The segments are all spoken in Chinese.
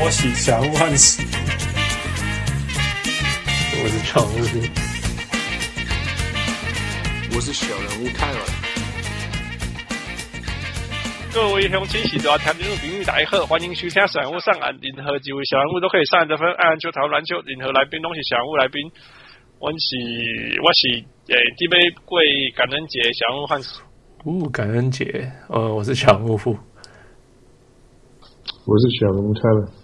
拖洗小人物汉斯，我是常务，我是小人物泰尔。各位乡亲喜多听众朋友大家好，欢迎收听小人物上岸，任何几位小人物都可以上岸得分，爱篮球、讨论篮球，任何来宾都是小人物来宾。我是我是诶，准备过感恩节，小人物汉斯。哦，感恩节，呃，我是小人物富。我是小人物泰勒。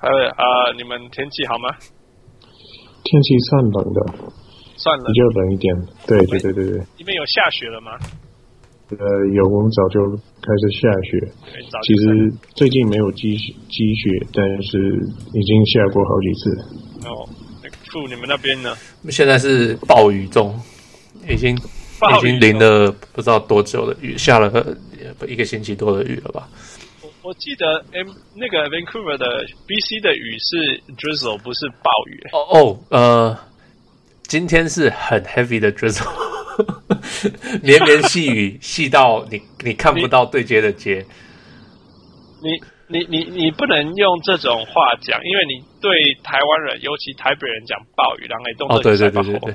还有啊，你们天气好吗？天气算冷的，算冷，比较冷一点。对对对对对。你们有下雪了吗？呃，有，我们早就开始下雪。其实最近没有积积雪，但是已经下过好几次。哦，富，你们那边呢？现在是暴雨中，已经已经淋了不知道多久的雨，下了一个星期多的雨了吧？我记得 M 那个 Vancouver 的 BC 的雨是 drizzle，不是暴雨。哦哦，呃，今天是很 heavy 的 drizzle，连绵细雨，细到你你看不到对接的接。你你你你，不能用这种话讲，因为你对台湾人，尤其台北人讲暴雨，然后动作哦，对对对对对，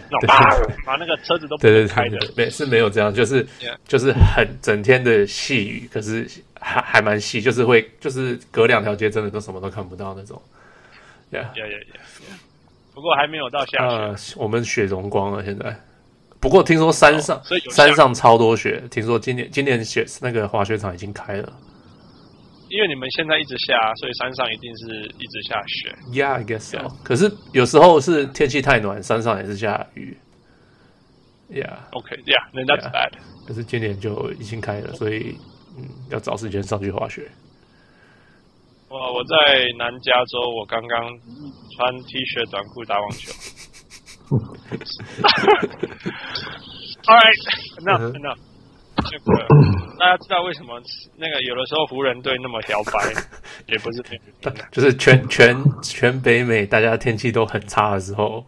把那个车子都不能开的，没是没有这样，就是.就是很整天的细雨，可是。还还蛮细，就是会，就是隔两条街，真的都什么都看不到那种。呀呀呀呀！不过还没有到下雪，呃，我们雪融光了现在。不过听说山上，哦、山上超多雪。听说今年今年雪那个滑雪场已经开了。因为你们现在一直下，所以山上一定是一直下雪。Yeah, I guess so. Yeah. 可是有时候是天气太暖，山上也是下雨。Yeah. OK. Yeah. Then that's bad. 可是今年就已经开了，所以。嗯，要找时间上去滑雪。我我在南加州，我刚刚穿 T 恤短裤打网球。All right, enough, enough. 这个 大家知道为什么那个有的时候湖人队那么摇摆，也不是天，就是全全全北美大家天气都很差的时候，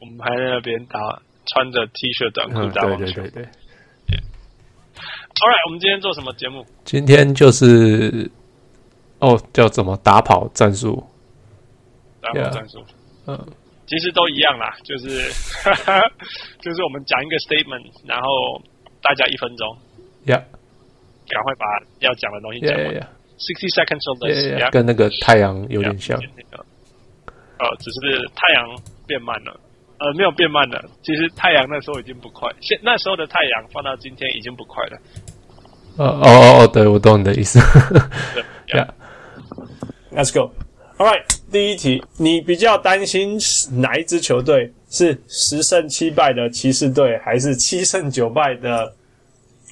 我们还在那边打穿着 T 恤短裤打网球。嗯、对对对对。All right，我们今天做什么节目？今天就是哦，叫怎么打跑战术？打跑战术，嗯，其实都一样啦，就是 就是我们讲一个 statement，然后大家一分钟，Yeah，赶快把要讲的东西讲完。Sixty seconds or less，跟那个太阳有点像。呃，只是太阳变慢了。呃，没有变慢了。其实太阳那时候已经不快，现那时候的太阳放到今天已经不快了。呃哦哦哦，对，我懂你的意思。，Yeah，Let's go。All right，第一题，你比较担心哪一支球队是十胜七败的骑士队，还是七胜九败的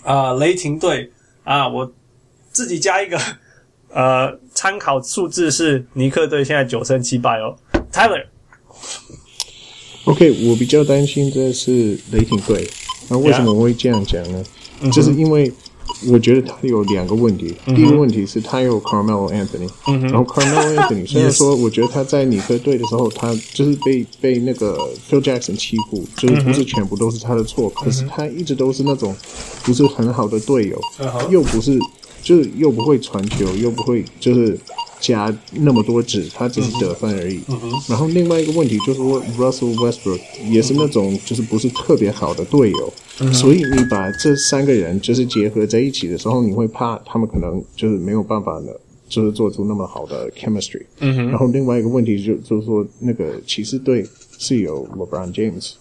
啊、呃、雷霆队？啊，我自己加一个 呃参考数字是尼克队现在九胜七败哦。Tyler。OK，我比较担心的是雷霆队。那为什么我会这样讲呢？Yeah. 就是因为我觉得他有两个问题。Mm hmm. 第一个问题是他有 Carmelo Anthony，、mm hmm. 然后 Carmelo Anthony 虽然说我觉得他在尼克队的时候，他就是被被那个 Phil Jackson 欺负，就是不是全部都是他的错，mm hmm. 可是他一直都是那种不是很好的队友，uh. 又不是就是又不会传球，又不会就是。加那么多纸，他只是得分而已。然后另外一个问题就是说，Russell Westbrook 也是那种就是不是特别好的队友，嗯、所以你把这三个人就是结合在一起的时候，你会怕他们可能就是没有办法呢，就是做出那么好的 chemistry。嗯。然后另外一个问题就就是说，那个骑士队是有 LeBron James，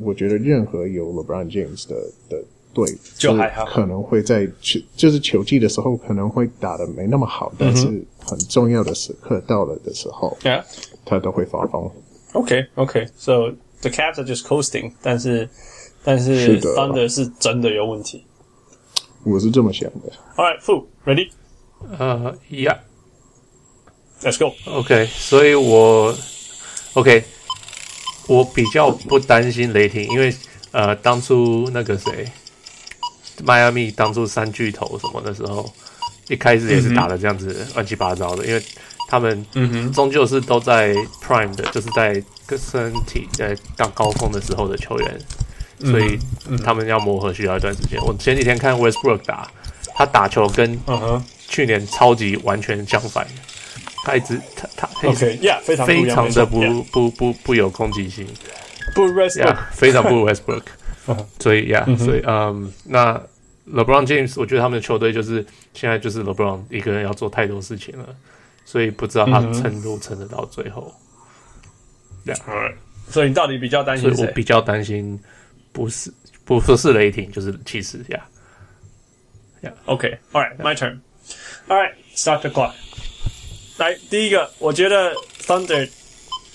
我觉得任何有 LeBron James 的的。对，就还好，可能会在球就是球季的时候可能会打的没那么好，但是很重要的时刻到了的时候，Yeah，他都会发疯。OK，OK，So the Cavs are just coasting，但是但是 Thunder 是真的有问题，我是这么想的。All right，Fu ready？呃，Yeah，Let's go。OK，所以我 OK，我比较不担心雷霆，因为呃，当初那个谁。迈阿密当初三巨头什么的时候，一开始也是打的这样子乱七八糟的，因为他们终究是都在 prime 的，就是在个身体在到高峰的时候的球员，所以他们要磨合需要一段时间。我前几天看 Westbrook 打，他打球跟去年超级完全相反，他一直他他 OK，Yeah，、非常非常的不不不不有攻击性，不 Westbrook，、非常不 Westbrook，所以 Yeah，、嗯、所以嗯，那 LeBron James，我觉得他们的球队就是现在就是 LeBron 一个人要做太多事情了，所以不知道他撑不撑得到最后。对、嗯，所以你到底比较担心谁？所以我比较担心不是不说是雷霆，就是骑士呀。Yeah. OK，All、right，My、turn，All right，Start the clock。来，第一个，我觉得 Thunder，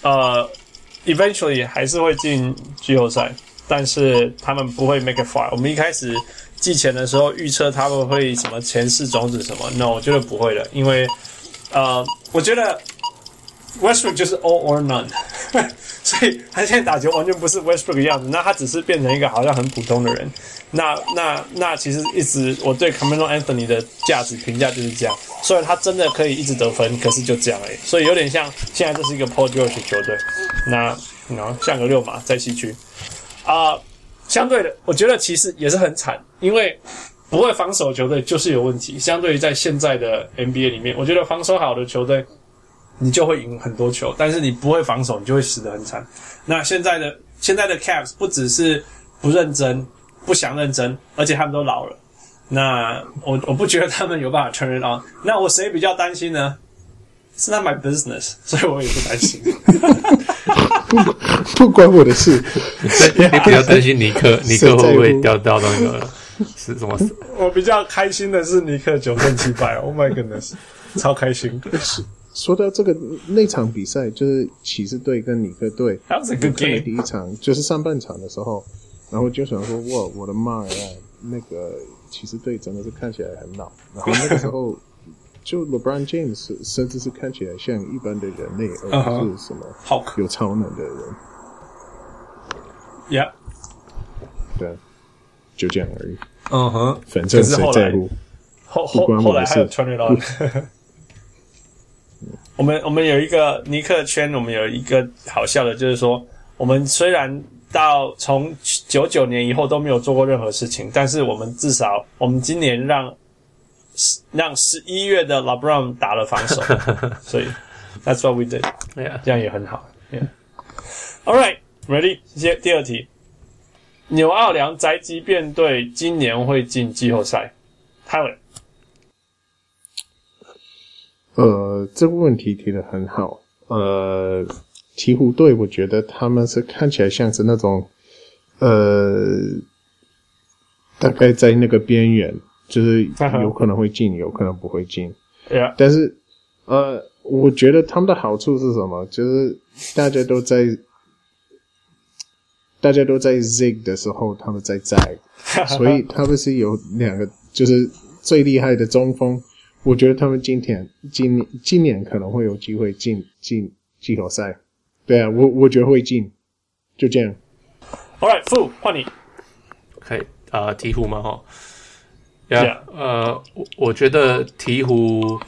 呃，eventually 还是会进季后赛，但是他们不会 make it far。我们一开始季前的时候预测他们会什么前四种子什么，No，我觉得不会的，因为呃，我觉得。Westbrook 就是 all or none，所以他现在打球完全不是 Westbrook 的样子。那他只是变成一个好像很普通的人。那那那其实一直我对 Carmelo Anthony 的价值评价就是这样。虽然他真的可以一直得分，可是就这样而已。所以有点像现在这是一个 Paul George 球队。那然后像个六马在西区啊、相对的，我觉得其实也是很惨，因为不会防守球队就是有问题。相对于在现在的 NBA 里面，我觉得防守好的球队。你就会赢很多球，但是你不会防守，你就会死得很惨。那现在的现在的 Caps 不只是不认真、不想认真，而且他们都老了。那我我不觉得他们有办法 turn it on。那我谁比较担心呢？It's not my business，所以我也不担心。不 不关我的事。你比较担心尼克，尼克会不会掉掉到那个 是什么？我比较开心的是尼克九胜七败。Oh my goodness，超开心。说到这个那场比赛，就是骑士队跟尼克队，我看了第一场，就是上半场的时候，然后就想说，哇，我的妈呀，那个骑士队真的是看起来很老。然后那个时候，就 LeBron James 甚至是看起来像一般的人类，而不是什么有超能的人。Yeah，对，就这样而已。嗯哼，反正谁在乎？后后后来还有 turn it on。我们我们有一个尼克圈，我们有一个好笑的，就是说，我们虽然到从九九年以后都没有做过任何事情，但是我们至少我们今年让让十一月的 LeBron 打了防守，所以 That's what we did，这样也很好。Yeah，All right，ready？接第二题，纽奥良宅急便队今年会进季后赛，Tyler。呃，这个问题提得很好。呃，鹈鹕队，我觉得他们是看起来像是那种，呃，大概在那个边缘，就是有可能会进，有可能不会进。Yeah. 但是，呃，我觉得他们的好处是什么？就是大家都在，大家都在 zig 的时候，他们在 zag，所以他们是有两个，就是最厉害的中锋。我觉得他们今天、今年、今年可能会有机会进进季后赛。对啊，我我觉得会进，就这样。All right，傅换你。可以啊，鹈鹕嘛哈。Yeah，呃，我我觉得鹈鹕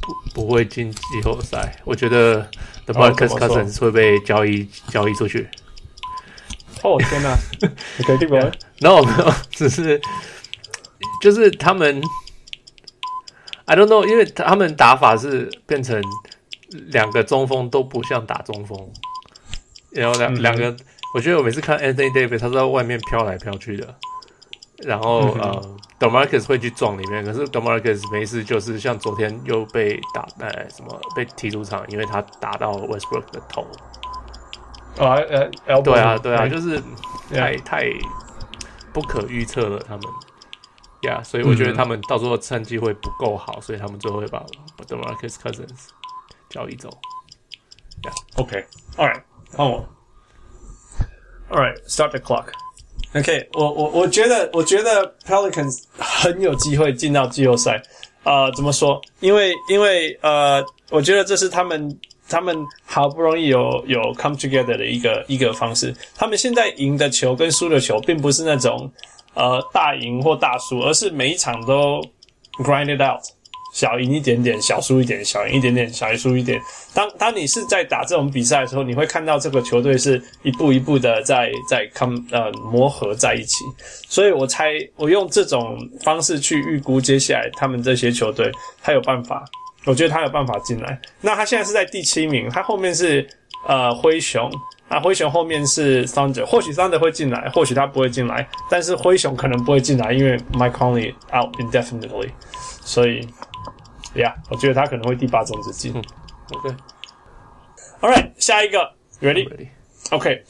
不不会进季后赛。我觉得 The Marcus Cousins 会被交易交易出去。哦天哪！OK，这边 No No，只是就是他们。I don't know，因为他们打法是变成两个中锋都不像打中锋，然后两两个，我觉得我每次看 Anthony Davis，他都在外面飘来飘去的，然后、嗯、呃，DeMarcus 会去撞里面，可是 DeMarcus 没事，就是像昨天又被打，呃，什么被踢出场，因为他打到 Westbrook 的头。啊，呃，对啊，对啊，就是太太不可预测了，他们。呀、yeah，所以我觉得他们到时候战绩会不够好，嗯，所以他们最后会把 DeMarcus Cousins 交易走。Yeah，OK，All right，换我。All right，start the clock。OK，我我我觉得我觉得 Pelicans 很有机会进到季后赛。呃，怎么说？因为因为呃，我觉得这是他们他们好不容易有有 come together 的一个一个方式。他们现在赢的球跟输的球，并不是那种。呃，大赢或大输，而是每一场都 grind it out，小赢一点点，小输一点，小赢一点点，小赢输一点。当当你是在打这种比赛的时候，你会看到这个球队是一步一步的在在 come 呃磨合在一起。所以我猜，我用这种方式去预估接下来他们这些球队，他有办法我觉得他有办法进来。那他现在是在第七名，他后面是呃灰熊，啊灰熊后面是 Thunder，或许 Thunder 会进来，或许他不会进来，但是灰熊可能不会进来，因为 Mike Conley out indefinitely，所以呀，yeah, 我觉得他可能会第八种子进。嗯、OK，All right，下一个，Ready？OK，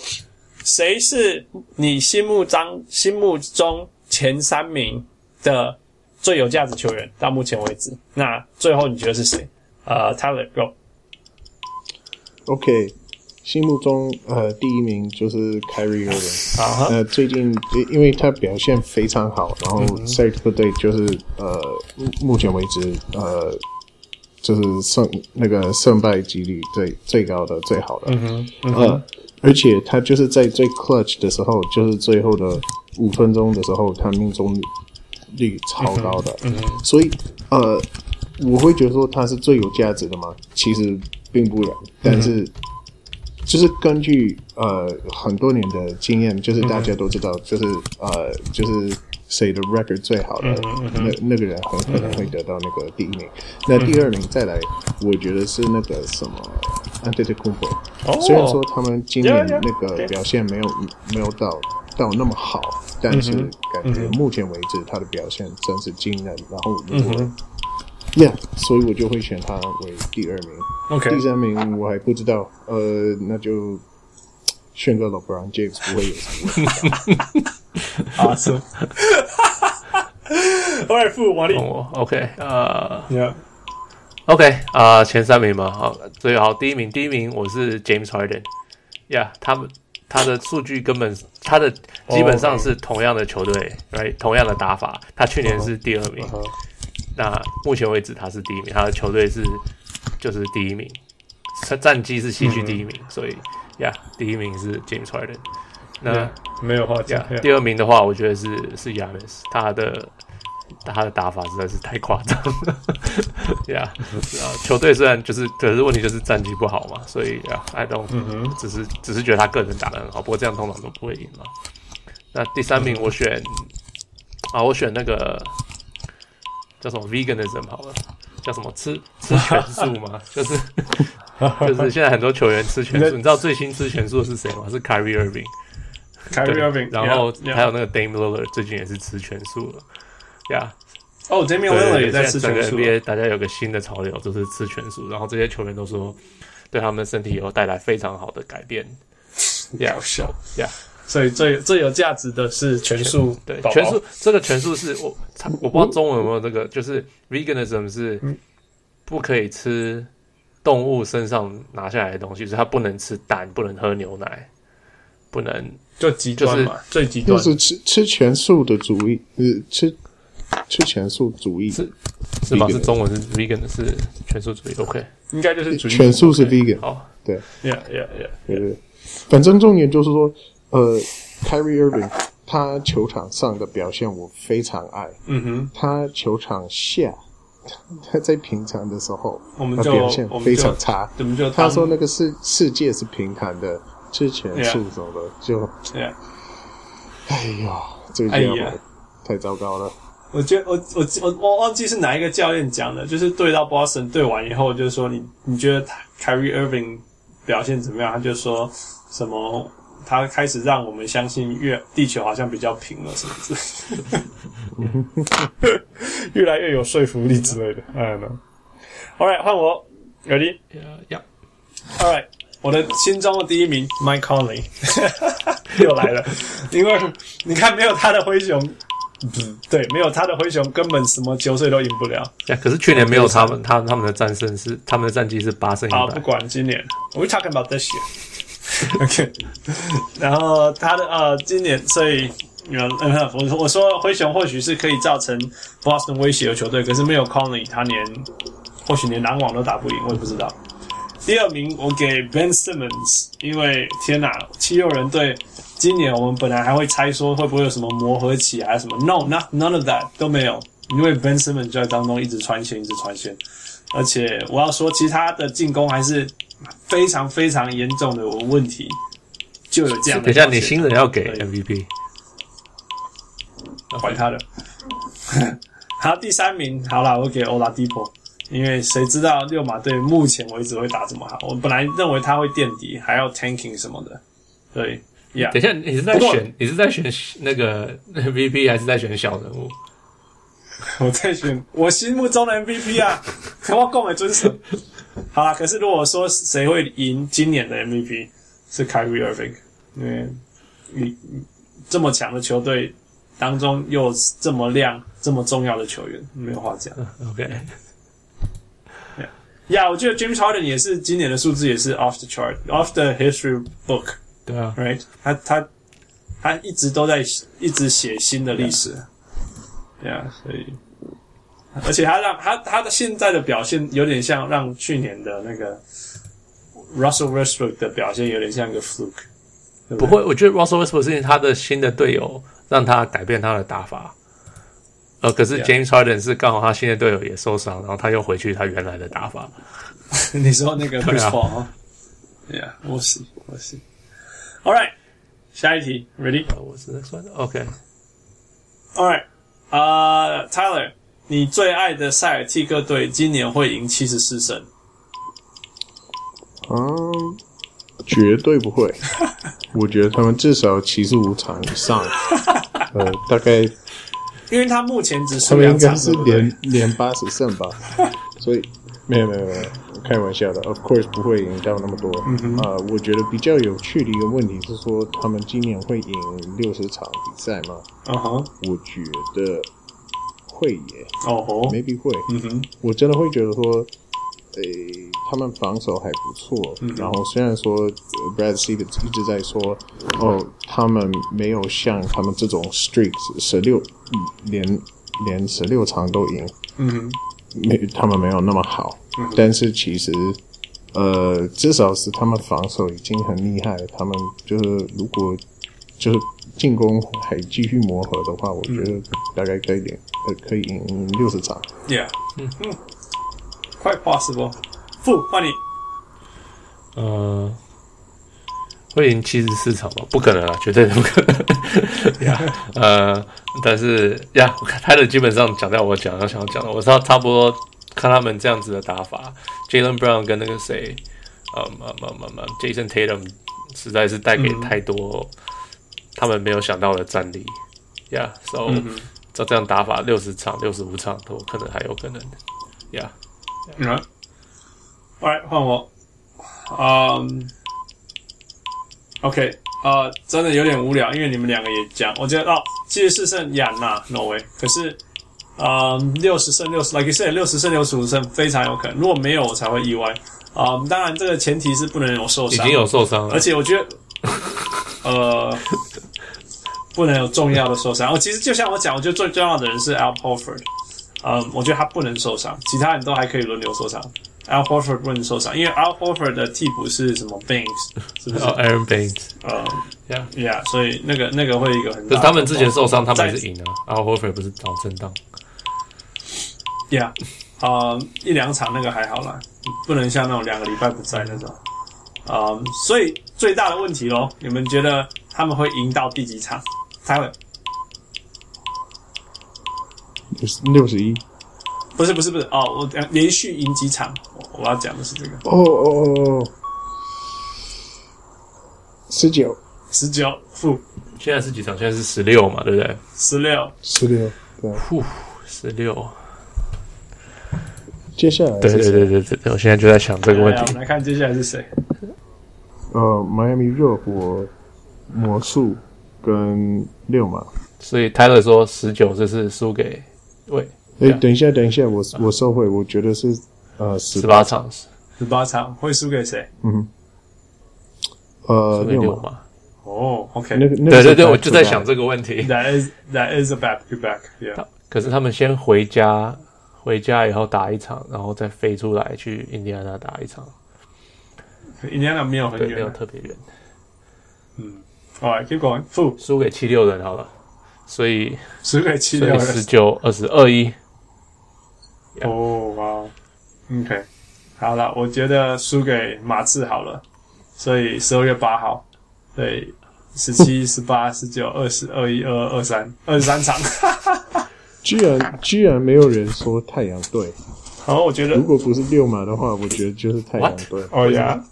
谁是你心目中心目中前三名的最有价值球员？到目前为止，那最后你觉得是谁？呃、uh,，Tyler Go。OK，心目中呃第一名就是 Kyrie Irving。啊呃，最近因为他表现非常好，然后赛特队就是呃目前为止呃就是胜那个胜败几率最最高的最好的。嗯哼，呃，而且他就是在最 clutch 的时候，就是最后的五分钟的时候，他命中率。率超高的，嗯嗯、所以呃，我会觉得说他是最有价值的嘛，其实并不然，但是、嗯、就是根据呃很多年的经验，就是大家都知道，嗯、就是呃就是谁的 record 最好的，嗯、那那个人很可能会得到那个第一名。嗯、那第二名再来，我觉得是那个什么 Antetokounmpo、哦、虽然说他们今年那个表现没有、嗯、没有到到那么好。但是感觉目前为止他的表现真是惊人，然后如果，Yeah，所以我就会选他为第二名。OK，第三名我还不知道，呃，那就选个 LeBron James 不会有什么问题。啊，是。Alright，副王力，OK，啊，前三名嘛，好，最好第一名，第一名我是 James Harden，Yeah，他们。他的数据根本，他的基本上是同样的球队，oh, okay.，right，同样的打法。他去年是第二名，uh huh. 那目前为止他是第一名，他的球队是就是第一名，他战绩是西区第一名，mm hmm. 所以呀，yeah, 第一名是 James Harden。那、yeah, 没有话讲。Yeah, 第二名的话，我觉得是是 Giannis，他的。他的打法实在是太夸张了，呀，啊球队虽然就是，可是问题就是战绩不好嘛，所以呀，I don't，只是只是觉得他个人打的很好，不过这样通常都不会赢嘛。那第三名我选，啊，我选那个叫什么 Veganism 好了，叫什么吃吃全素嘛，就是就是现在很多球员吃全素，你知道最新吃全素的是谁吗？是 Kyrie Irving，Kyrie Irving，然后还有那个 Dame Lillard 最近也是吃全素了。呀，哦，Damian Lillard 也在吃全素。NBA 大家有个新的潮流，就是吃全素。然后这些球员都说，对他们身体有带来非常好的改变。搞笑呀！所以最最有价值的是全素。对，全素这个全素是我我不知道中文有没有这个，就是 veganism 是不可以吃动物身上拿下来的东西，就是它不能吃蛋，不能喝牛奶，不能就极端嘛，最极端就是吃吃全素的主义，是吃。吃全素主义是是吗？是中文是 vegan 是全素主义，OK，应该就是主义全素是 vegan，好，对，Yeah Yeah Yeah，对对。反正重点就是说，呃，Kyrie Irving 他球场上的表现我非常爱，嗯哼，他球场下他在平常的时候，我们就表现非常差，怎么就他说那个世世界是平坦的，之前是什么的就，哎呀，这个家伙太糟糕了。我觉得我我我我忘记是哪一个教练讲的，就是对到 Boston 对完以后，就是说你你觉得 Kyrie Irving 表现怎么样？他就说什么他开始让我们相信月地球好像比较平了，什么之类的，越来越有说服力之类的。哎呢，All right，换我，Ready？呀，All right，我的心中的第一名 Mike Conley 又来了，因为你看没有他的灰熊。嗯，对，没有他的灰熊，根本什么球队都赢不了。呀，可是去年没有他们，他他们的战胜是他们的战绩是八胜一败。好，不管今年，We talking about this year。OK，然后他的呃，今年所以，嗯，我我说灰熊或许是可以造成 Boston 威胁的球队，可是没有 Conley，他连或许连篮网都打不赢，我也不知道。第二名我给 Ben Simmons，因为天哪，七六人队。今年我们本来还会猜说会不会有什么磨合期还是什么，No，not none of that 都没有，因为 Ben Simmons 就在当中一直穿线，一直穿线，而且我要说，其他的进攻还是非常非常严重的有问题，就有这样的。等一下，你新人要给 MVP，还他的。好，第三名，好啦，我给 Oladipo，因为谁知道六马队目前为止会打这么好？我本来认为他会垫底，还要 tanking 什么的。对呀，等一下，你是在选你是在选那个 MVP 还是在选小人物？我在选我心目中的 MVP 啊，我够没遵守。好啦，可是如果说谁会赢今年的 MVP 是 Kyrie Irving，因为你这么强的球队当中又这么亮、这么重要的球员，没有话讲。OK，呀，我觉得 James Harden 也是今年的数字也是 off the chart，off the history book。对啊，right，他他他一直都在一直写新的历史。对啊，所以。而且他让他他的现在的表现有点像让去年的那个 Russell Westbrook 的表现有点像一个 fluke。对不对？不会，我觉得 Russell Westbrook 是因为他的新的队友让他改变他的打法。呃，可是 James Harden 是刚好他新的队友也受伤，然后他又回去他原来的打法。你说那个 Chris Paul 啊？Yeah，we'll see，we'll see。All right，下一题，Ready？我是在算的，OK。All right，啊、uh,，Tyler。你最爱的塞尔蒂克队今年会赢七十四胜？嗯，绝对不会。我觉得他们至少七十五场以上。呃，大概，因为他目前只他们应该是连连八十胜吧。所以没有没有没有，开玩笑的。Of course 不会赢到那么多。嗯。呃，我觉得比较有趣的一个问题是说，他们今年会赢六十场比赛吗？嗯哼。我觉得。会耶，哦吼，maybe 会，嗯哼，我真的会觉得说，诶、欸，他们防守还不错，嗯、然后虽然说 Brad Stevens 一直在说，哦，他们没有像他们这种 streaks 十六连连十六场都赢，嗯哼，没他们没有那么好，嗯、但是其实，呃，至少是他们防守已经很厉害了，他们就是如果就是进攻还继续磨合的话，我觉得大概可以点。可以赢六十场。Yeah，嗯嗯，quite possible。负换你。呃，会赢七十四场吗？不可能啊，绝对不可能。呀，呃，但是呀，他的基本上讲到我讲要想要讲的，我知道差不多看他们这样子的打法，Jalen Brown 跟那个谁，嗯嗯嗯嗯嗯，Jason Tatum 实在是带给太多他们没有想到的战力。Yeah，so、照这样打法，六十场、六十五场都可能还有可能。呀，嗯，Alright，换我。嗯，OK，呃，真的有点无聊，因为你们两个也讲，我觉得哦，七十四胜亚纳，No way。可是，嗯，六十胜六十，like you said，六十胜六十五胜非常有可能。如果没有，我才会意外。嗯，当然这个前提是不能有受伤，已经有受伤了，而且我觉得，呃。不能有重要的受伤。我其实就像我讲，我觉得最重要的人是 Al Horford。嗯，我觉得他不能受伤，其他人都还可以轮流受伤。Al Horford 不能受伤，因为 Al Horford 的替补是什么 Banks，是不是？哦、oh,，Aaron Banks。呃，Yeah，Yeah，所以那个那个会一个很大。可是他们之前受伤，他们还是赢了。Al Horford 不是找震荡。Yeah，呃，一两场那个还好啦，不能像那种两个礼拜不在那种。嗯，所以最大的问题喽，你们觉得他们会赢到第几场？猜了，六十一，不是不是不是哦，我连续赢几场，我要讲的是这个。哦哦哦哦，十九，十九负，现在是几场？现在是十六嘛，对不对？十六，十六，对，负十六。接下来，对对对对对，我现在就在想这个问题。我们来看接下来是谁？呃，迈阿密热火、魔术。跟六嘛，所以泰勒说十九这是输给喂，哎，等一下，等一下，我我收回，我觉得是呃十八。场，十八场会输给谁？嗯，呃六嘛，哦，OK，那个对对对，我就在想这个问题。That is that is a back to back，yeah。可是他们先回家，回家以后打一场，然后再飞出来去印第安纳打一场。印第安纳没有很远，没有特别远，嗯。好来结果负。输给七六人好了，所以输给七六。人十九二十二一。哦，哇，OK，好了，我觉得输给马刺好了，所以十二月八号，对，十七、十八、十九、二十、二一、二二、二三，二十三场。居然居然没有人说太阳队，好我觉得如果不是六马的话，我觉得就是太阳队。哦呀，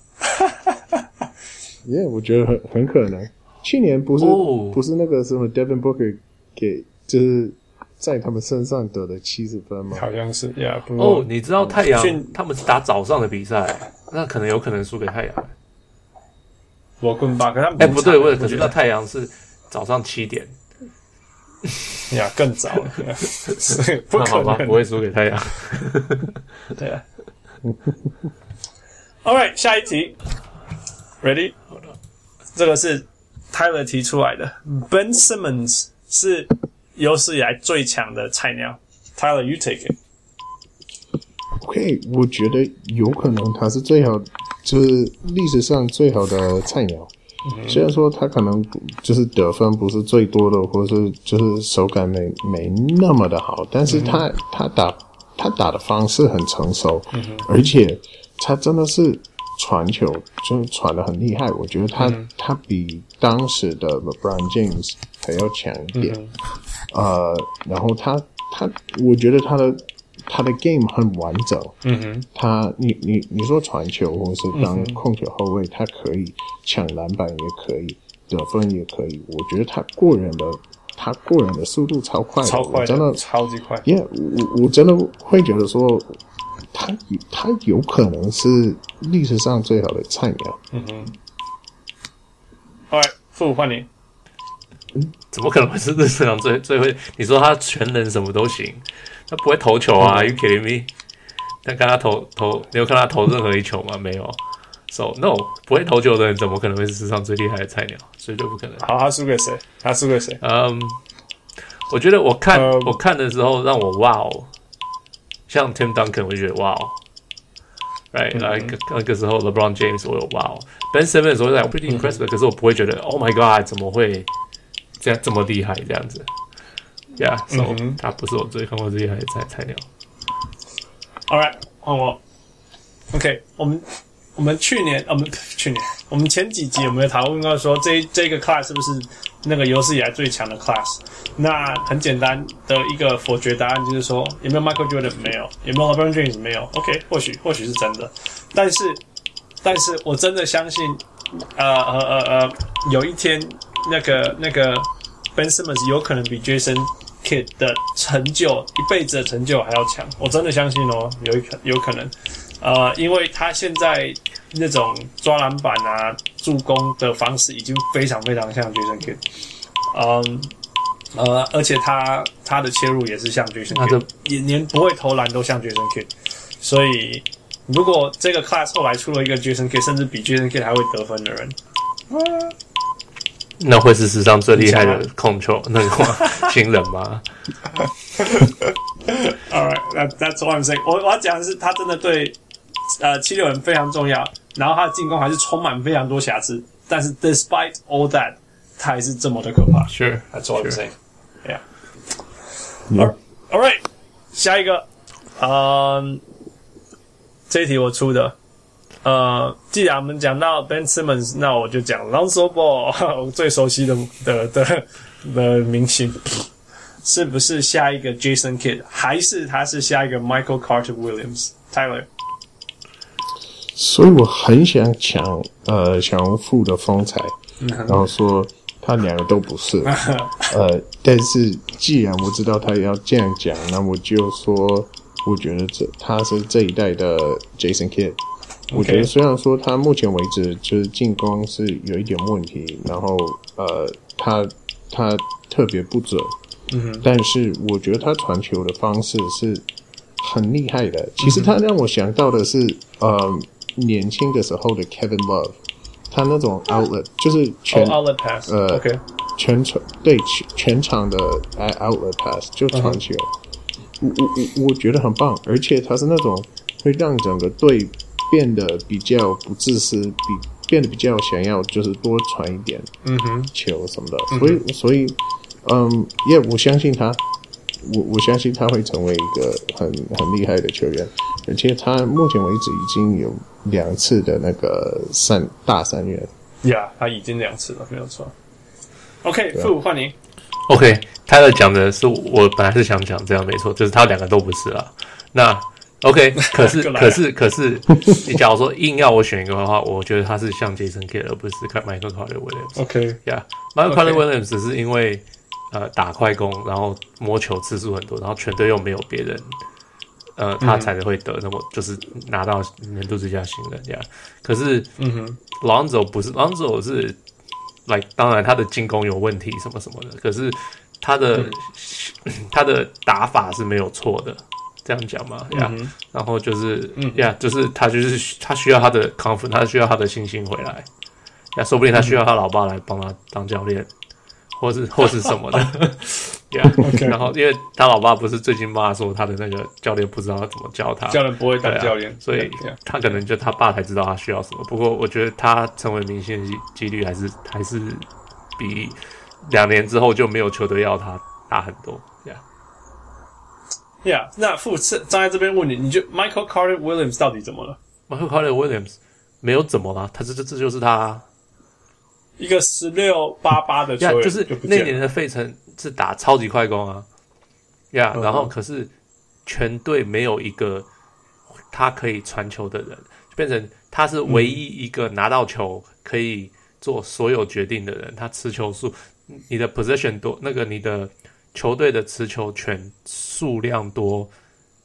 耶，我觉得很很可能。去年不是、哦、不是那个什么 Devin Booker 给就是在他们身上得了七十分吗？好像是呀。Yeah, 哦，你知道太阳他们是打早上的比赛，那可能有可能输给太阳。我跟巴克他们哎不对，我可是那太阳是早上七点。呀，更早了，不可能，不会输给太阳。对啊。All right，下一题，Ready？好的，这个是 Tyler 提出来的。Ben Simmons 是有史以来最强的菜鸟。Tyler，you take it。OK，我觉得有可能他是最好，就是历史上最好的菜鸟。虽然说他可能就是得分不是最多的，或是就是手感没没那么的好，但是他他打他打的方式很成熟，而且他真的是传球就是传的很厉害。我觉得他他比当时的 LeBron James 还要强一点。呃，然后他他我觉得他的。他的 game 很完整，嗯哼，他你你你说传球或是当控球后卫，他可以抢篮板，也可以得分，也可以。我觉得他过人的他过人的速度超快，超快，真的超级快。耶、yeah，我我真的会觉得说，他他有可能是历史上最好的菜鸟。嗯哼，好，傅换你。嗯，怎么可能会是历史上最最会？你说他全能什么都行。他不会投球啊？Are you kidding me？但看他投投，你有看他投任何一球吗？没有。So no，不会投球的人怎么可能会是史上最厉害的菜鸟？所以就不可能。好，他输给谁？他输给谁？嗯，我觉得我看、呃、我看的时候让我哇哦，像 Tim Duncan 我就觉得哇哦，right？like 那个时候 LeBron James 我有哇哦，Ben Simmons 我在 pretty impressed，、嗯、可是我不会觉得 Oh my God，怎么会这样这么厉害这样子？Yeah, so、嗯、他不是我最看过最厉害的菜菜鸟。All right，换我。OK，我们我们去年，我们去年，我们前几集有没有讨论过说这这个 class 是不是那个有史以来最强的 class？那很简单的一个否决答案就是说，有没有 Michael Jordan？没有。有没有 LeBron James？没有。OK，或许或许是真的，但是但是我真的相信，呃呃呃呃，有一天那个那个 Ben Simmons 有可能比 Jason Kidd 的成就，一辈子的成就还要强，我真的相信哦，有一可有可能，呃，因为他现在那种抓篮板啊、助攻的方式已经非常非常像 Jason Kidd，嗯，呃，而且他他的切入也是像 Jason Kidd，也连不会投篮都像 Jason Kidd，所以如果这个 class 后来出了一个 Jason Kidd，甚至比 Jason Kidd 还会得分的人，啊那会是史上最厉害的控球那个 新人吗？All right, that, that's what I'm saying. 我我要讲的是，他真的对呃七六人非常重要，然后他的进攻还是充满非常多瑕疵，但是 despite all that，他还是这么的可怕。Sure, that's what I'm saying. Yeah. All right，下一个，嗯，这一题我出的。呃，既然我们讲到 Ben Simmons，那我就讲 Lonzo Ball，我最熟悉的的的的明星，是不是下一个 Jason Kidd，还是他是下一个 Michael Carter Williams？Tyler，所以我很想抢呃小人物的风采，然后说他两个都不是，呃，但是既然我知道他要这样讲，那我就说，我觉得这他是这一代的 Jason Kidd。我觉得虽然说他目前为止就是进攻是有一点问题，然后呃，他他特别不准，嗯，但是我觉得他传球的方式是很厉害的。其实他让我想到的是，呃，年轻的时候的 Kevin Love，他那种 outlet 就是全、oh, outlet pass，呃，OK，全场对全全场的 outlet pass 就传球，我我我我觉得很棒，而且他是那种会让整个队。变得比较不自私，比变得比较想要就是多传一点，嗯哼，球什么的，嗯、所以所以，嗯，耶，我相信他，我我相信他会成为一个很很厉害的球员，而且他目前为止已经有两次的那个三大三元，呀，他已经两次了，没有错。OK，傅换你。OK，他的讲的是我本来是想讲这样没错，就是他两个都不是啊。那 OK，可是可是可是，你假如说硬要我选一个的话，我觉得他是像杰森·凯尔，而不是看迈克·卡利·威廉姆斯。OK，呀，迈克·卡利·威廉姆斯是因为呃打快攻，然后摸球次数很多，然后全队又没有别人，呃，他才会得那么、嗯、就是拿到年度最佳新人这样。可是，嗯哼，Lonzo 不是 Lonzo 是，like 当然他的进攻有问题什么什么的，可是他的、嗯、他的打法是没有错的。这样讲嘛，呀、嗯，然后就是，呀、嗯，就是他就是他需要他的 confidence，他需要他的信心回来，呀，说不定他需要他老爸来帮他当教练，或是 或是什么的，然后因为他老爸不是最近骂说他的那个教练不知道他怎么教他，教练不会当教练，啊、所以他可能就他爸才知道他需要什么。不过我觉得他成为明星的几率还是还是比两年之后就没有球队要他大很多。Yeah，那副站在这边问你，你就 Michael Carter Williams 到底怎么了？Michael Carter Williams 没有怎么了，他这这这就是他一个十六八八的球员，yeah, 就是那年的费城是打超级快攻啊，呀、yeah, 嗯，然后可是全队没有一个他可以传球的人，就变成他是唯一一个拿到球可以做所有决定的人，嗯、他持球数，你的 possession 多，那个你的。球队的持球权数量多，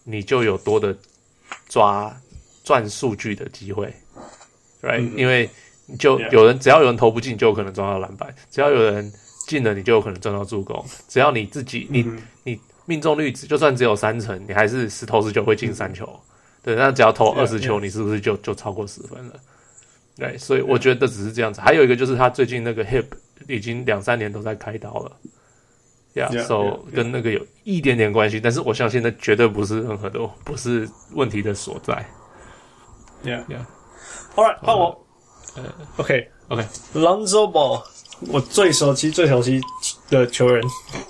你就有多的抓赚数据的机会，right？、嗯、因为就有人只要有人投不进，就有可能撞到篮板；只要有人进了，你就有可能撞到助攻。只要你自己，你你命中率就算只有三成，你还是十投十球会进三球。嗯、对，那只要投二十球.你是不是就就超过十分了？对，所以我觉得只是这样子。还有一个就是他最近那个 hip 已经两三年都在开刀了。Yeah, yeah, so yeah, yeah. 跟那个有一点点关系，但是我相信那绝对不是任何的，不是问题的所在。Yeah, yeah. All right，换我。呃，OK，OK，Lonzo Ball，我最熟悉、最熟悉的球员，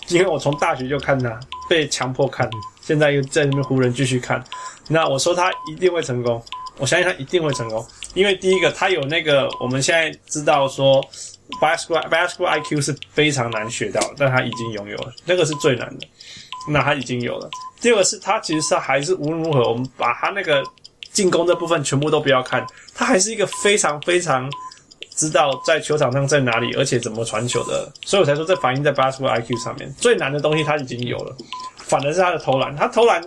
因为我从大学就看他，被强迫看，现在又在那边湖人继续看。那我说他一定会成功，我相信他一定会成功，因为第一个他有那个我们现在知道说。Basketball Basketball IQ 是非常难学到，但他已经拥有了，那个是最难的。那他已经有了。第二个是他其实是还是无论如何，我们把他那个进攻的部分全部都不要看，他还是一个非常非常知道在球场上在哪里，而且怎么传球的。所以我才说这反映在 Basketball IQ 上面，最难的东西他已经有了，反而是他的投篮。他投篮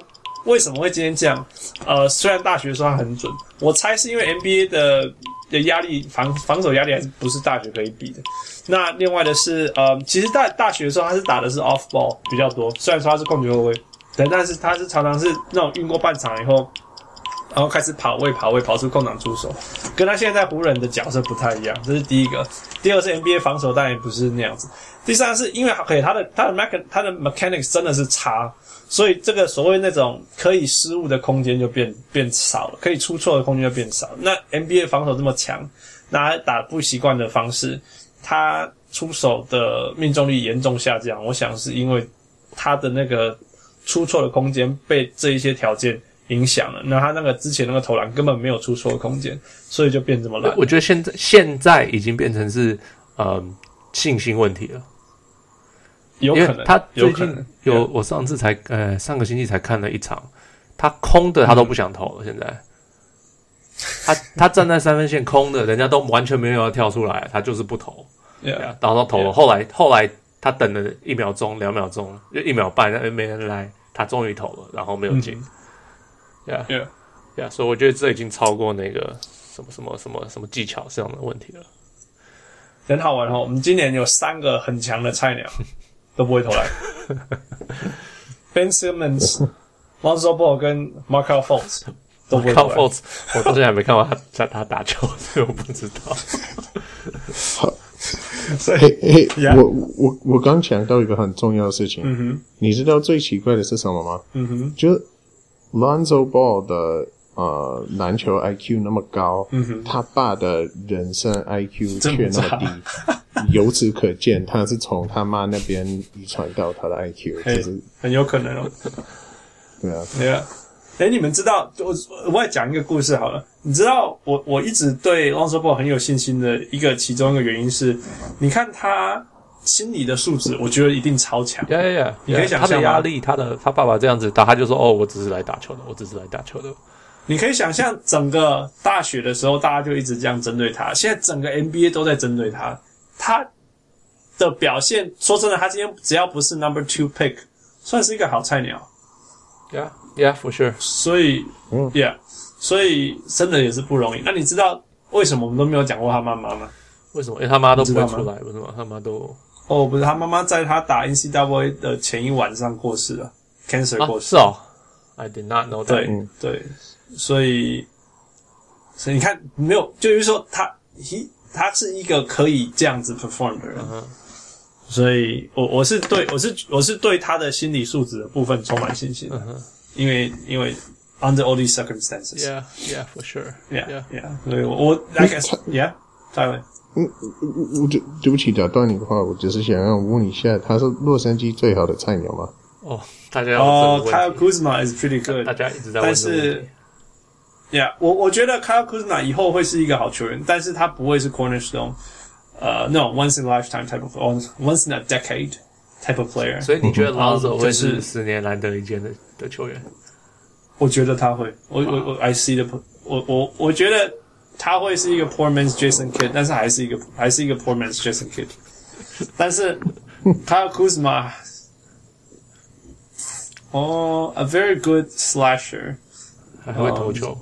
为什么会今天这样？呃，虽然大学说他很准，我猜是因为 NBA 的。的压力防防守压力还是不是大学可以比的。那另外的是，呃，其实大大学的时候他是打的是 off ball 比较多，虽然说他是控球后卫，对，但是他是常常是那种运过半场以后，然后开始跑位跑位跑出空档出手，跟他现在在湖人的角色不太一样。这是第一个。第二是 NBA 防守当然也不是那样子。第三是因为可以他的他的 mech 他的 mechanics 真的是差。所以这个所谓那种可以失误的空间就变变少了，可以出错的空间就变少。那 NBA 防守这么强，那打不习惯的方式，他出手的命中率严重下降。我想是因为他的那个出错的空间被这一些条件影响了。那他那个之前那个投篮根本没有出错的空间，所以就变这么烂。我觉得现在现在已经变成是呃信心问题了。有可能，他最近有我上次才呃上个星期才看了一场，他空的他都不想投了。现在，他 他站在三分线空的，人家都完全没有要跳出来，他就是不投。对啊，然后投了。后来后来他等了一秒钟、两秒钟、一秒半，那没人来，他终于投了，然后没有进。对啊，对啊，所以我觉得这已经超过那个什么什么什么什么技巧这样的问题了。很好玩哦，我们今年有三个很强的菜鸟。都不会投篮。Ben Simmons、Lonzo Ball 跟 Markelle Fultz 都不会投篮。Fultz 我到现在还没看过他在他打球，所以我不知道。好，所以嘿 嘿，我我我刚讲到一个很重要的事情。嗯哼，你知道最奇怪的是什么吗？嗯哼，就 Lonzo Ball 的呃篮球 IQ 那么高，嗯，他爸的人生 IQ 却那么低。由此可见，他是从他妈那边遗传到他的 IQ，就是很有可能哦。对啊，对啊。哎，你们知道，我我也讲一个故事好了。你知道，我我一直对 Lonzo Ball 很有信心的一个其中一个原因是，你看他心理的素质，我觉得一定超强。呀呀呀！你可以想象他的压力，他的他爸爸这样子打，他就说：“哦，我只是来打球的，我只是来打球的。”你可以想象，整个大学的时候，大家就一直这样针对他。现在整个 NBA 都在针对他，他的表现，说真的，他今天只要不是 Number Two Pick，算是一个好菜鸟。Yeah, yeah, for sure。所以，嗯，Yeah，所以真的也是不容易。那你知道为什么我们都没有讲过他妈妈吗？为什么？因为他妈都不会出来，为什么？他妈都……哦，不是，他妈妈在他打 NCAA 的前一晚上过世了，Cancer 过世。是哦，I did not know that。对对。所以，所以你看，没有，就是说他，he 他是一个可以这样子 perform 的人。Uh huh. 所以我我是对我是我是对他的心理素质的部分充满信心的。Uh huh. 因为因为 under all these circumstances。Yeah, yeah, for sure. Yeah, yeah. yeah. 所以我我 I guess yeah，再来。嗯，我我对对不起打断你的话，我只是想要问一下，他是洛杉矶最好的菜鸟吗？哦，大家哦，Kyle Kuzma is pretty good。大家一直在问，但是。Yeah，我我觉得 Kyle Kuzma 以后会是一个好球员，但是他不会是 cornerstone，呃，，No once in a lifetime type of，once in a decade type of player。所以你觉得 Lonzo 会是十年难得一见的的球员？我觉得他会，我我我 I see the，我我我觉得他会是一个 poor man's Jason Kidd，但是还是一个还是一个 poor man's Jason Kidd。但是 Kyle Kuzma，哦，a very good slasher，还会投球。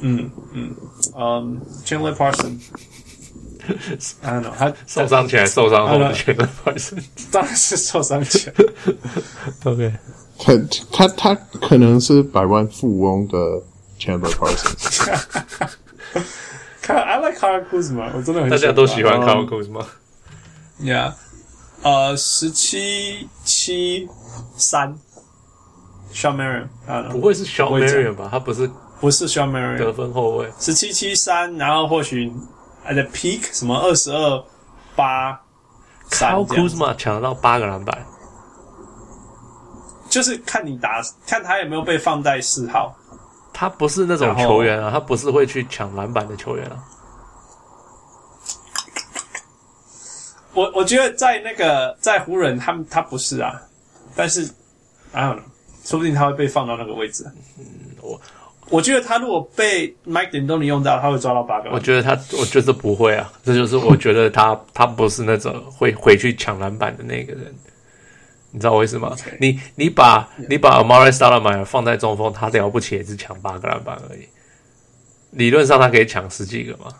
嗯嗯嗯，Chandler Parsons，I don't know，他受伤前受伤后的 Chandler Parsons，当然是受伤前。 OK，他他他可能是百万富翁的 Chandler Parsons。 看，I like Kyle Kuzma，我真的很大家都喜欢 Kyle Kuzma。Yeah，呃，十七七三，Shawn Marion，不会是 Shawn Marion 吧？他不是。不是 Shawn Marion 得分后卫，十七七三，然后或许 at the peak 什么二十二八，Kyle Kuzma 抢得到八个篮板，就是看你打，看他有没有被放在四号。他不是那种球员啊，他不是会去抢篮板的球员啊。我我觉得在那个在湖人，他们他不是啊，但是 I don't know，说不定他会被放到那个位置。嗯，我。我觉得他如果被 Mike D'Antoni 用到，他会抓到八个。我觉得他，我觉得不会啊。这就是我觉得他，他不是那种会回去抢篮板的那个人。你知道为什么.你你把你把 Amar'e Stoudemire 放在中锋，他了不起也是抢八个篮板而已。理论上他可以抢十几个嘛。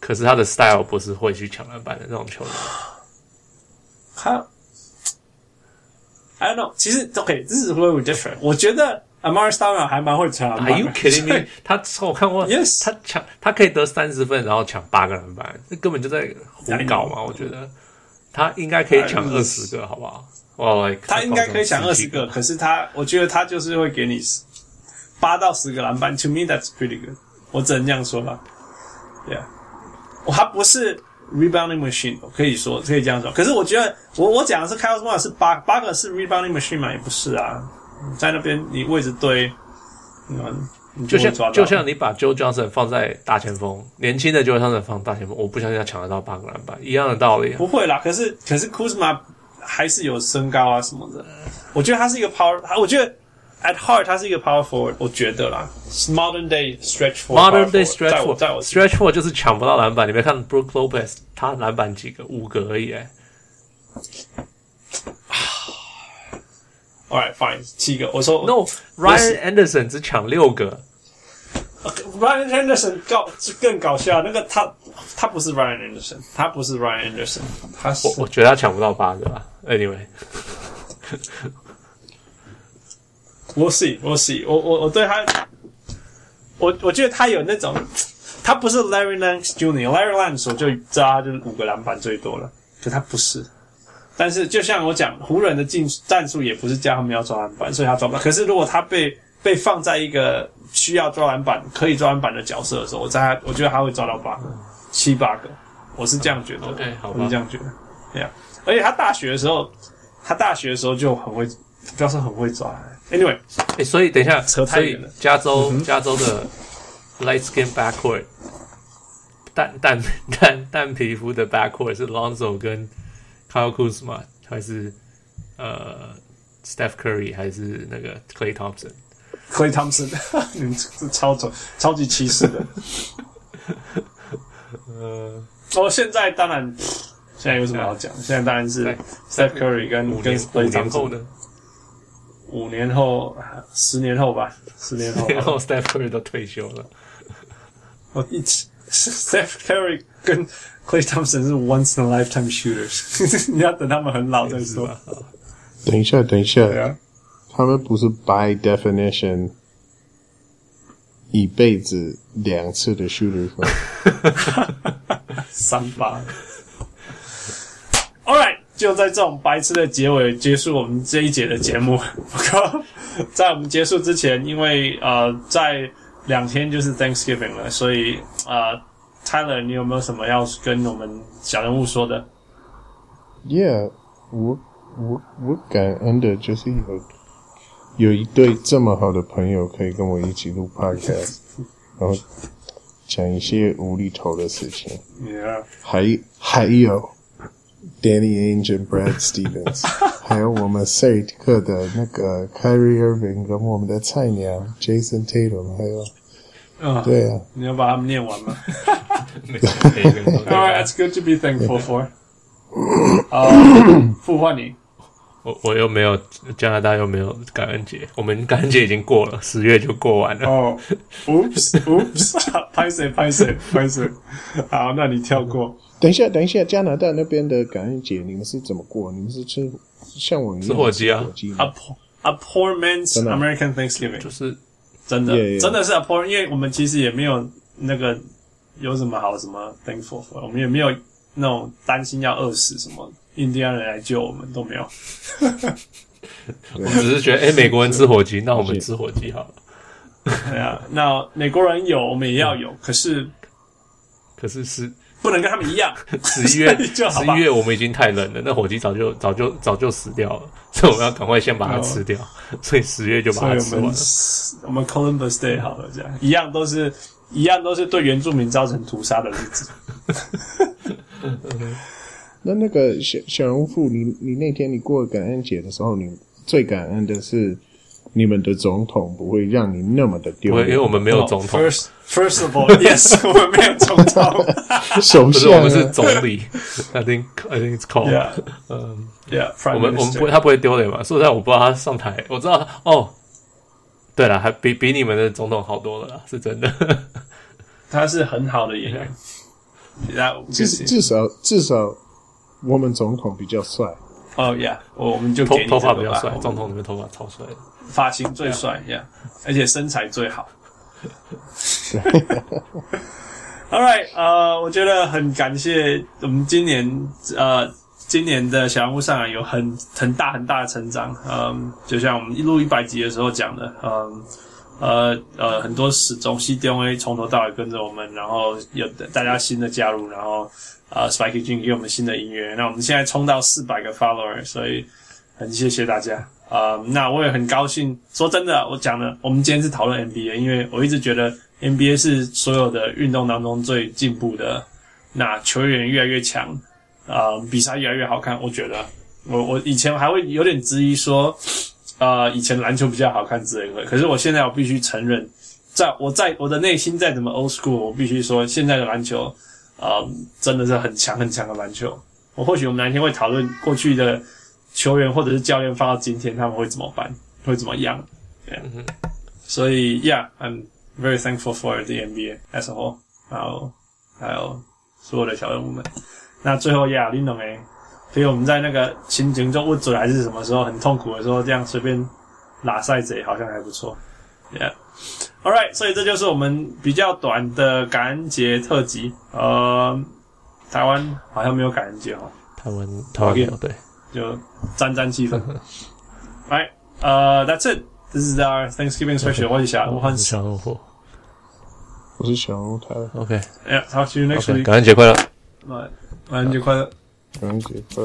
可是他的 style 不是会去抢篮板的那种球员。他，I don't know。其实 OK，this is very different。我觉得。Amar'e Stoudemire 还蛮会抢篮板。Are you kidding me？他我看过，Yes，他抢，他可以得三十分，然后抢八个篮板，这根本就在胡搞嘛！我觉得他应该可以抢二十个，好不好？哇，他应该可以抢二十个，可是他，我觉得他就是会给你八到十个篮板。To me, that's pretty good。我只能这样说吧。Yeah，我他不是 rebounding machine，我可以说可以这样说。可是我觉得，我我讲的是 Kyle Kuzma 是八八个是 rebounding machine 嘛？也不是啊。在那边，你位置对，嗯，就，就像就像你把 Joe Johnson 放在大前锋，年轻的 Joe Johnson 放大前锋，我不相信他抢得到八个篮板，一样的道理。不会啦，可是可是 Kuzma 还是有身高啊什么的，我觉得他是一个 power，我觉得 at heart 他是一个 power forward，我觉得啦，modern day stretch four，modern day stretch four，stretch four 就是抢不到篮板。你没看 Brook Lopez，他篮板几个？五个而已哎。Alright, fine，七个。我说 No，Ryan Anderson 只抢六个。Ryan Anderson 搞更搞笑，那个他他不是 Ryan Anderson，他不是 Ryan Anderson，他是我我觉得他抢不到八个啊。Anyway，We'll see，We'll see。我我我对他，我我觉得他有那种，他不是 Larry Nance Junior，Larry Nance 我就知道他就是五个篮板最多了，可他不是。但是，就像我讲，湖人的进战术也不是叫他们要抓篮板，所以他抓不到。可是，如果他被被放在一个需要抓篮板、可以抓篮板的角色的时候，我在，我觉得他会抓到八个、七八个。我是这样觉得。OK，好，我是这样觉得。对呀，而且他大学的时候，他大学的时候就很会，主要是很会抓。Anyway，哎、欸，所以等一下，扯太远了。加州，嗯、加州的 light skin backcourt，淡淡淡淡皮肤的 backcourt 是 Lonzo 跟。Kyle Kuzma 还是呃 Steph Curry 还是那个 Clay Thompson？Clay Thompson，你是超超超级歧视的。呃，我现在当然，现在有什么好讲？现在当然是 Steph Curry 跟跟 Klay Thompson。五年后，十年后吧，十年后，然后 Steph Curry 都退休了。我一直 Steph Curry 跟 Clay Thompson 是 once in a lifetime shooters，你要等他们很老再说。等一下，等一下，啊、他们不是 by definition 一辈子两次的 shooters 吗？三八。就在这种白痴的结尾结束我们这一节的节目。不过，在我们结束之前，因为呃，在两天就是 Thanksgiving 了，所以呃，Tyler，你有没有什么要跟我们小人物说的？Yeah，我我我感恩的就是有有一对这么好的朋友可以跟我一起录 Podcast，然后讲一些无厘头的事情。Yeah，还还有。Danny Ainge and Brad Stevens，还有我们塞尔提克的那个 Kyrie Irving 跟我们的菜鸟 Jason Tatum，还有，嗯，对啊，你要把他们念完吗？Alright, that's good to be thankful for。啊，傅焕你，我我又没有加拿大又没有感恩节，我们感恩节已经过了，十月就过完了。哦，Oops，Oops，拍谁拍谁拍谁，好，那你跳过。 等一下，等一下，加拿大那边的感恩节你们是怎么过？你们是吃像我一样吃火鸡啊？A poor, a poor man's American Thanksgiving，就是真的，yeah, yeah. 真的是 a poor，因为我们其实也没有那个有什么好什么 thankful for，我们也没有那种担心要饿死什么，印第安人来救我们都没有。我们只是觉得，哎、欸，美国人吃火鸡，那我们吃火鸡好了。对啊，那美国人有，我们也要有，可是，可是是。不能跟他们一样。十一月，十一月我们已经太冷了，那火鸡早就早就早就死掉了，所以我们要赶快先把它吃掉。所以十月就把它吃完了。我们 Columbus Day 好了，这样一样都是一样都是对原住民造成屠杀的日子。那那个小小人物，你你那天你过感恩节的时候，你最感恩的是？你们的总统不会让你那么的丢脸，因为 我们没有总统。Oh, first, first of all, yes，我们没有总统。首先，我们是总理。I think, I think it's called. Yeah, 嗯，Yeah，我们我们不会，他不会丢脸嘛？说实在，我不知道他上台，我知道哦。对了，还比比你们的总统好多了啦，是真的。他是很好的演员。至至少至少我们总统比较帅。哦，Yeah，我们就头头发比较帅，总统里面头发超帅的。发型最帅呀 yeah. 而且身材最好。All right，呃，我觉得很感谢我们今年呃今年的小人物上来有很很大很大的成长。嗯，就像我们一录一百集的时候讲的，嗯呃呃很多死忠 CDOA 从头到尾跟着我们，然后有大家新的加入，然后呃 Spikey Jim 给我们新的音乐，那我们现在冲到四百个 follower，所以很谢谢大家。啊、那我也很高兴。说真的，我讲了，我们今天是讨论 NBA，因为我一直觉得 NBA 是所有的运动当中最进步的。那球员越来越强，啊、比赛越来越好看。我觉得，我我以前还会有点质疑说，呃，以前篮球比较好看之类的。可是我现在我必须承认，在我在我的内心再怎么 old school，我必须说，现在的篮球，啊、呃，真的是很强很强的篮球。我或许我们哪一天会讨论过去的。球员或者是教练放到今天，他们会怎么办？会怎么样？对、yeah. 所以，Yeah，I'm very thankful for the NBA as a whole。然后还有所有的小人物们。那最后，Yeah，林总诶，所以我们在那个心情中不准还是什么时候很痛苦的时候，这样随便拉塞子好像还不错。Yeah，All right，所以这就是我们比较短的感恩节特辑。呃，台湾好像没有感恩节哦。台湾，台湾没有对。就沾沾气氛。Right，呃，That's it. This is our Thanksgiving special. 我是小我是小人物，我是小人物。OK，哎，Talk to you next week. 感恩节快乐。感恩节快乐。感恩节快